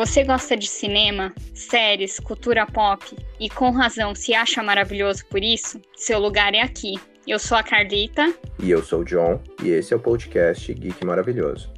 Você gosta de cinema, séries, cultura pop e com razão se acha maravilhoso por isso? Seu lugar é aqui. Eu sou a Carlita. E eu sou o John, e esse é o podcast Geek Maravilhoso.